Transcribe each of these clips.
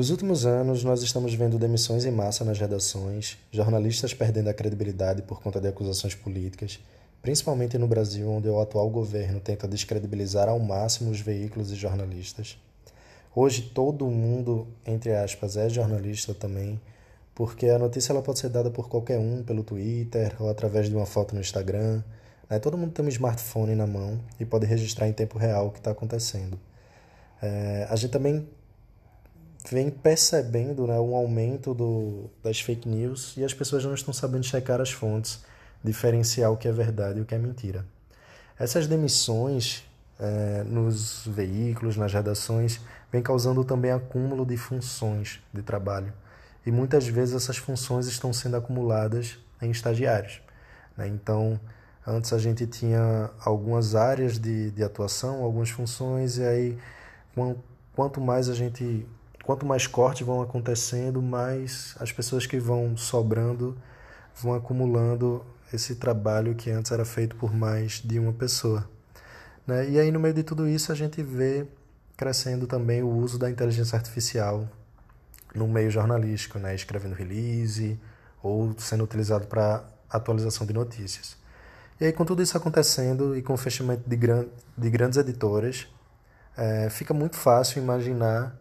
Nos últimos anos, nós estamos vendo demissões em massa nas redações, jornalistas perdendo a credibilidade por conta de acusações políticas, principalmente no Brasil, onde o atual governo tenta descredibilizar ao máximo os veículos e jornalistas. Hoje, todo mundo, entre aspas, é jornalista também, porque a notícia ela pode ser dada por qualquer um, pelo Twitter ou através de uma foto no Instagram. Né? Todo mundo tem um smartphone na mão e pode registrar em tempo real o que está acontecendo. É, a gente também vem percebendo né, um aumento do, das fake news e as pessoas não estão sabendo checar as fontes, diferenciar o que é verdade e o que é mentira. Essas demissões é, nos veículos, nas redações, vem causando também acúmulo de funções de trabalho. E muitas vezes essas funções estão sendo acumuladas em estagiários. Né? Então, antes a gente tinha algumas áreas de, de atuação, algumas funções, e aí quanto mais a gente quanto mais cortes vão acontecendo, mais as pessoas que vão sobrando vão acumulando esse trabalho que antes era feito por mais de uma pessoa. Né? E aí, no meio de tudo isso, a gente vê crescendo também o uso da inteligência artificial no meio jornalístico, né? escrevendo release ou sendo utilizado para atualização de notícias. E aí, com tudo isso acontecendo e com o fechamento de, gran de grandes editoras, é, fica muito fácil imaginar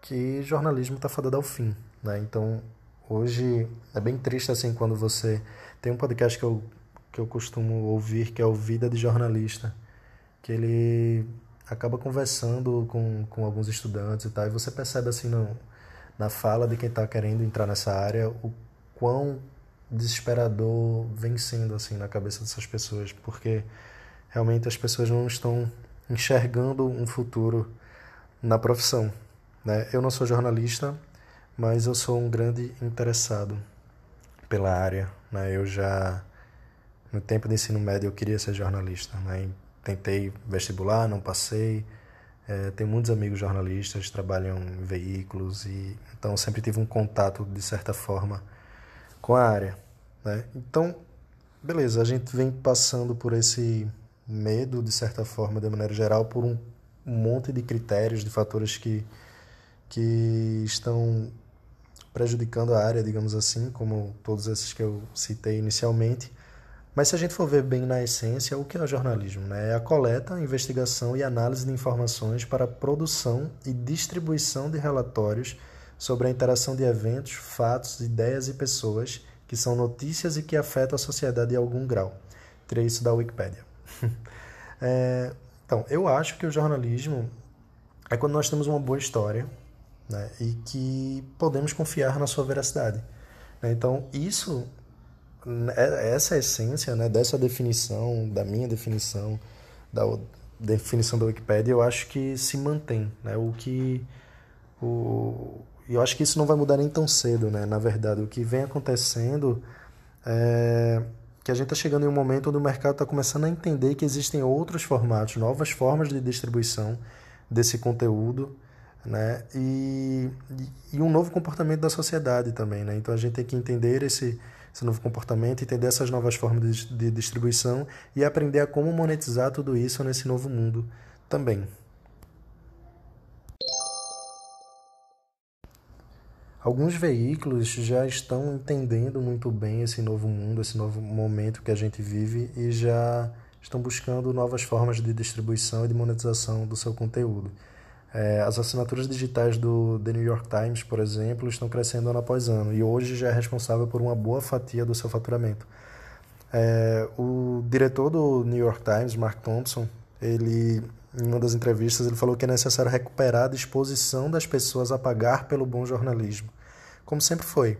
que jornalismo está fadado ao fim, né? Então, hoje é bem triste assim quando você tem um podcast que eu que eu costumo ouvir que é o Vida de Jornalista, que ele acaba conversando com, com alguns estudantes e tal, e você percebe assim no, na fala de quem está querendo entrar nessa área o quão desesperador vem sendo assim na cabeça dessas pessoas, porque realmente as pessoas não estão enxergando um futuro na profissão. Né? Eu não sou jornalista, mas eu sou um grande interessado pela área. Né? Eu já, no tempo de ensino médio, eu queria ser jornalista. Né? Tentei vestibular, não passei. É, tenho muitos amigos jornalistas, trabalham em veículos e então sempre tive um contato de certa forma com a área, né? Então, beleza, a gente vem passando por esse medo de certa forma, de maneira geral, por um monte de critérios, de fatores que que estão prejudicando a área, digamos assim, como todos esses que eu citei inicialmente. Mas se a gente for ver bem na essência, o que é o jornalismo? Né? É a coleta, investigação e análise de informações para produção e distribuição de relatórios sobre a interação de eventos, fatos, ideias e pessoas que são notícias e que afetam a sociedade em algum grau. Tirei isso da Wikipedia. é, então, eu acho que o jornalismo é quando nós temos uma boa história, né? e que podemos confiar na sua veracidade. Né? Então, isso, é, essa essência né, dessa definição, da minha definição, da definição da Wikipedia, eu acho que se mantém. Né? O que. O, eu acho que isso não vai mudar nem tão cedo, né? na verdade. O que vem acontecendo é que a gente está chegando em um momento onde o mercado está começando a entender que existem outros formatos, novas formas de distribuição desse conteúdo né? E, e um novo comportamento da sociedade também, né? Então a gente tem que entender esse, esse novo comportamento, entender essas novas formas de, de distribuição e aprender a como monetizar tudo isso nesse novo mundo também. Alguns veículos já estão entendendo muito bem esse novo mundo, esse novo momento que a gente vive e já estão buscando novas formas de distribuição e de monetização do seu conteúdo. É, as assinaturas digitais do The New York Times, por exemplo, estão crescendo ano após ano e hoje já é responsável por uma boa fatia do seu faturamento. É, o diretor do New York Times, Mark Thompson, ele, em uma das entrevistas, ele falou que é necessário recuperar a disposição das pessoas a pagar pelo bom jornalismo, como sempre foi.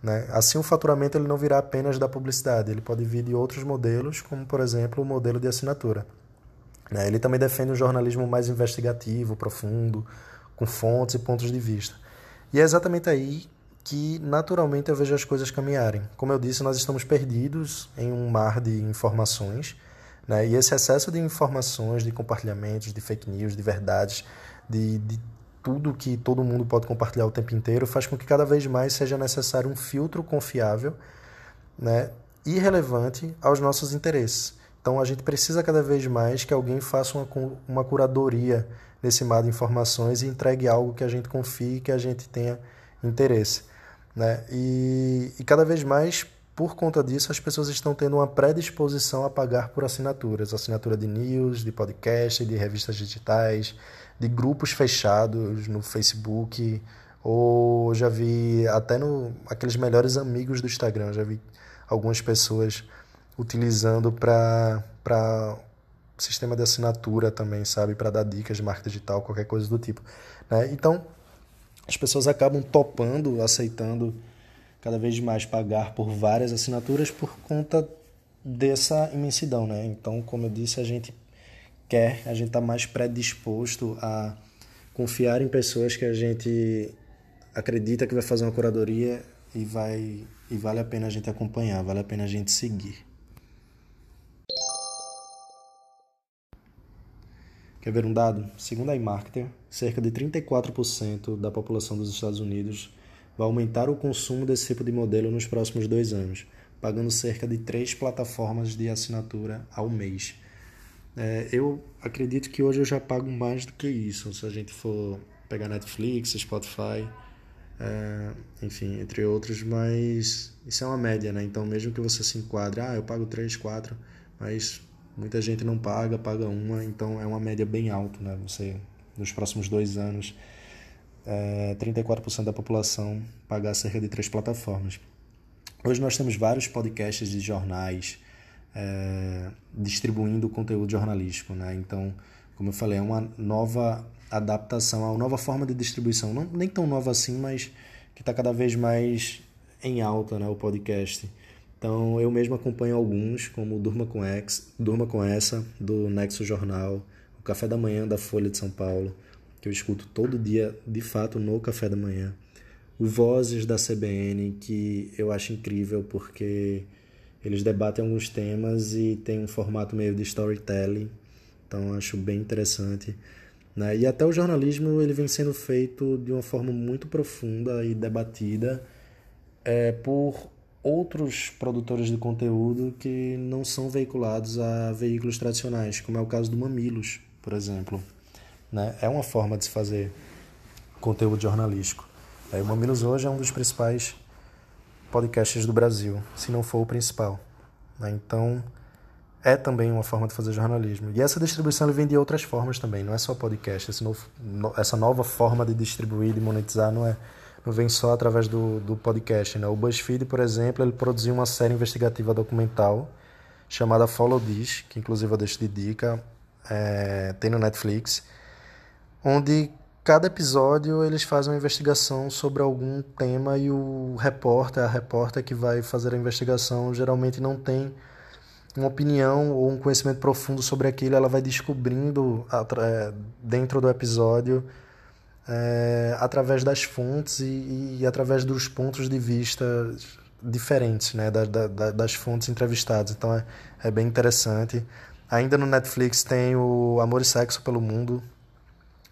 Né? Assim, o faturamento ele não virá apenas da publicidade, ele pode vir de outros modelos, como, por exemplo, o modelo de assinatura. Né? Ele também defende um jornalismo mais investigativo, profundo, com fontes e pontos de vista. E é exatamente aí que naturalmente eu vejo as coisas caminharem. Como eu disse, nós estamos perdidos em um mar de informações, né? e esse excesso de informações, de compartilhamentos, de fake news, de verdades, de, de tudo que todo mundo pode compartilhar o tempo inteiro, faz com que cada vez mais seja necessário um filtro confiável né? e relevante aos nossos interesses Então a gente precisa cada vez mais que alguém faça uma, uma curadoria nesse mar de informações e entregue algo que a gente confie que a gente tenha interesse. Né? E, e cada vez mais, por conta disso, as pessoas estão tendo uma predisposição a pagar por assinaturas. Assinatura de news, de podcast, de revistas digitais, de grupos fechados no Facebook, ou já vi até no aqueles melhores amigos do Instagram, já vi algumas pessoas utilizando para para sistema de assinatura também, sabe, para dar dicas de marketing digital, qualquer coisa do tipo, né? Então, as pessoas acabam topando, aceitando cada vez mais pagar por várias assinaturas por conta dessa imensidão, né? Então, como eu disse, a gente quer, a gente está mais predisposto a confiar em pessoas que a gente acredita que vai fazer uma curadoria e vai e vale a pena a gente acompanhar, vale a pena a gente seguir. Quer ver um dado? Segundo a iMarketer, cerca de 34% da população dos Estados Unidos vai aumentar o consumo desse tipo de modelo nos próximos dois anos, pagando cerca de três plataformas de assinatura ao mês. É, eu acredito que hoje eu já pago mais do que isso, se a gente for pegar Netflix, Spotify, é, enfim, entre outros, mas isso é uma média, né? Então, mesmo que você se enquadre, ah, eu pago 3, 4, mas muita gente não paga, paga uma, então é uma média bem alta, né? Você, nos próximos dois anos, é, 34% da população pagar cerca de três plataformas. Hoje nós temos vários podcasts de jornais é, distribuindo conteúdo jornalístico, né? Então, como eu falei, é uma nova adaptação, uma nova forma de distribuição, não nem tão nova assim, mas que está cada vez mais em alta, né, o podcast. Então eu mesmo acompanho alguns, como Durma com X, Durma com essa do Nexo Jornal, o Café da Manhã da Folha de São Paulo, que eu escuto todo dia, de fato, no café da manhã. O Vozes da CBN, que eu acho incrível porque eles debatem alguns temas e tem um formato meio de storytelling, então acho bem interessante. Né? E até o jornalismo ele vem sendo feito de uma forma muito profunda e debatida é, por outros produtores de conteúdo que não são veiculados a veículos tradicionais, como é o caso do Mamilos, por exemplo. Né? É uma forma de se fazer conteúdo jornalístico. É, o Mamilos hoje é um dos principais podcasts do Brasil, se não for o principal. Né? Então, é também uma forma de fazer jornalismo. E essa distribuição vem de outras formas também, não é só podcast. Novo, essa nova forma de distribuir, de monetizar, não, é, não vem só através do, do podcast. Né? O BuzzFeed, por exemplo, ele produziu uma série investigativa documental chamada Follow This, que inclusive eu deixo de dica, é, tem no Netflix, onde cada episódio eles fazem uma investigação sobre algum tema e o repórter, a repórter que vai fazer a investigação, geralmente não tem uma opinião ou um conhecimento profundo sobre aquilo, ela vai descobrindo é, dentro do episódio é, através das fontes e, e, através dos pontos de vista diferentes né, da, da, das fontes entrevistadas. Então é, é bem interessante. Ainda no Netflix tem o Amor e Sexo pelo Mundo,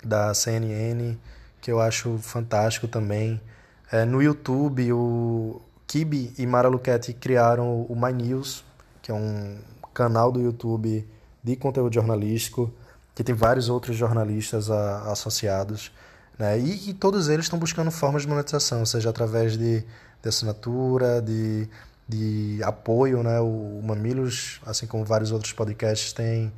da CNN, que eu acho fantástico também. É, no YouTube, o Kibi e Mara Luchetti criaram o My News, que é um canal do YouTube de conteúdo jornalístico, que tem vários outros jornalistas a, associados, né? E, e, todos eles estão buscando formas de monetização, seja através de, de assinatura, de, de apoio, né? O, o Mamilos, assim como vários outros podcasts, tem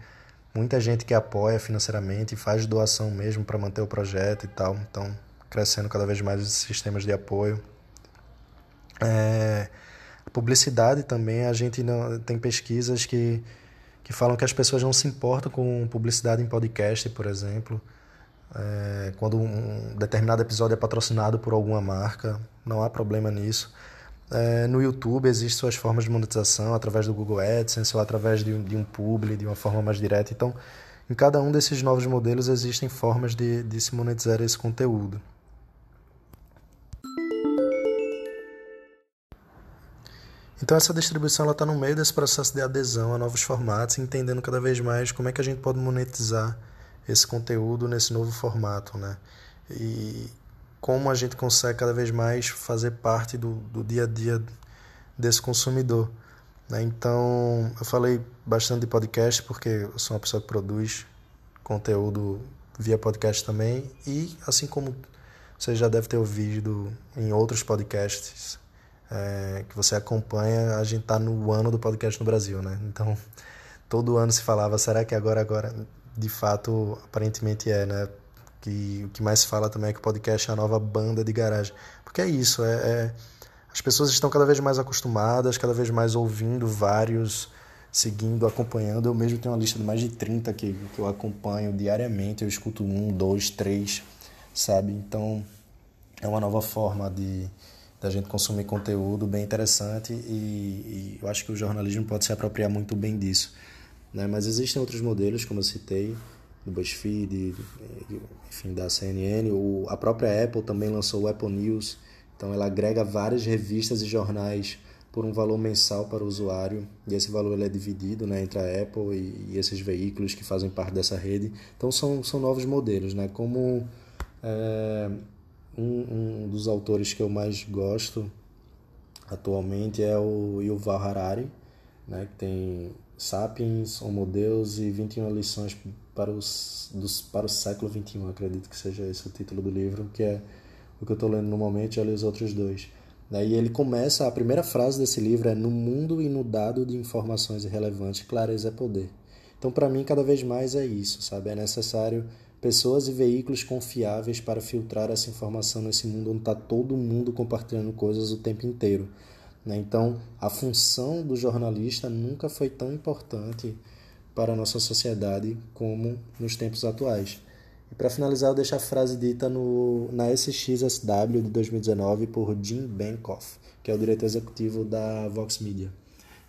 muita gente que apoia financeiramente e faz doação mesmo para manter o projeto e tal. Então, crescendo cada vez mais esses sistemas de apoio. É, Publicidade também, a gente não, tem pesquisas que, que falam que as pessoas não se importam com publicidade em podcast, por exemplo. É, quando um determinado episódio é patrocinado por alguma marca, não há problema nisso. É, no YouTube existem suas formas de monetização através do Google AdSense ou através de, de um publi, de uma forma mais direta. Então, em cada um desses novos modelos existem formas de, de se monetizar esse conteúdo. Então essa distribuição está no meio desse processo de adesão a novos formatos, entendendo cada vez mais como é que a gente pode monetizar esse conteúdo nesse novo formato, né? E como a gente consegue cada vez mais fazer parte do, do dia a dia desse consumidor. Né? Então, eu falei bastante de podcast porque eu sou uma pessoa que produz conteúdo via podcast também e assim como você já deve ter ouvido em outros podcasts é, que você acompanha, a gente está no ano do podcast no Brasil, né? Então, todo ano se falava, será que agora, agora, de fato, aparentemente é, né? Que o que mais se fala também é que o podcast é a nova banda de garagem. Porque é isso, é, é as pessoas estão cada vez mais acostumadas, cada vez mais ouvindo vários, seguindo, acompanhando. Eu mesmo tenho uma lista de mais de 30 que, que eu acompanho diariamente. Eu escuto um, dois, três, sabe? Então é uma nova forma de da gente consumir conteúdo bem interessante e, e, eu acho que o jornalismo pode se apropriar muito bem disso. Né? Mas existem outros modelos, como eu citei, do BuzzFeed, enfim, da CNN. O, a própria Apple também lançou o Apple News, então ela agrega várias revistas e jornais por um valor mensal para o usuário e esse valor é dividido né, entre a Apple e, e esses veículos que fazem parte dessa rede. Então são, são novos modelos, né? Como é, um, um dos autores que eu mais gosto atualmente é o Yuval Harari, né, que tem Sapiens, Homo Deus e 21 lições para, os, dos, para o século XXI, acredito que seja esse o título do livro, que é o que eu estou lendo no momento, já li os outros dois. E ele começa, a primeira frase desse livro é No mundo inundado de informações irrelevantes, clareza é poder. Então, para mim, cada vez mais é isso, sabe? É necessário pessoas e veículos confiáveis para filtrar essa informação nesse mundo onde está todo mundo compartilhando coisas o tempo inteiro. Né? Então, a função do jornalista nunca foi tão importante para a nossa sociedade como nos tempos atuais. E para finalizar, eu deixo a frase dita no, na SXSW de 2019 por Jim Benkoff, que é o diretor executivo da Vox Media.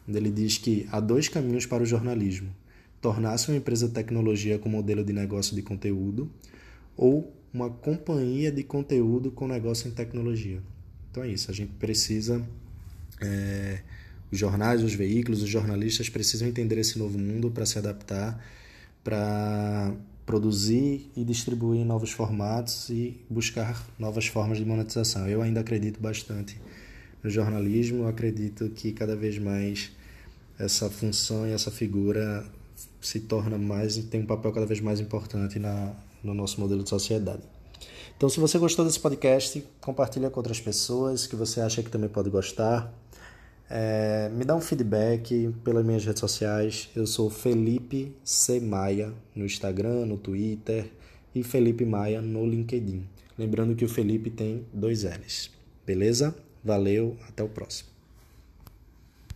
Ele diz que há dois caminhos para o jornalismo: tornar-se uma empresa de tecnologia com modelo de negócio de conteúdo ou uma companhia de conteúdo com negócio em tecnologia. Então é isso, a gente precisa. É, os jornais, os veículos, os jornalistas precisam entender esse novo mundo para se adaptar, para produzir e distribuir novos formatos e buscar novas formas de monetização. Eu ainda acredito bastante no jornalismo, acredito que cada vez mais essa função e essa figura se torna mais tem um papel cada vez mais importante na, no nosso modelo de sociedade. Então, se você gostou desse podcast, compartilha com outras pessoas que você acha que também pode gostar. É, me dá um feedback pelas minhas redes sociais. Eu sou Felipe C. Maia no Instagram, no Twitter e Felipe Maia no LinkedIn. Lembrando que o Felipe tem dois L's. Beleza? Valeu, até o próximo.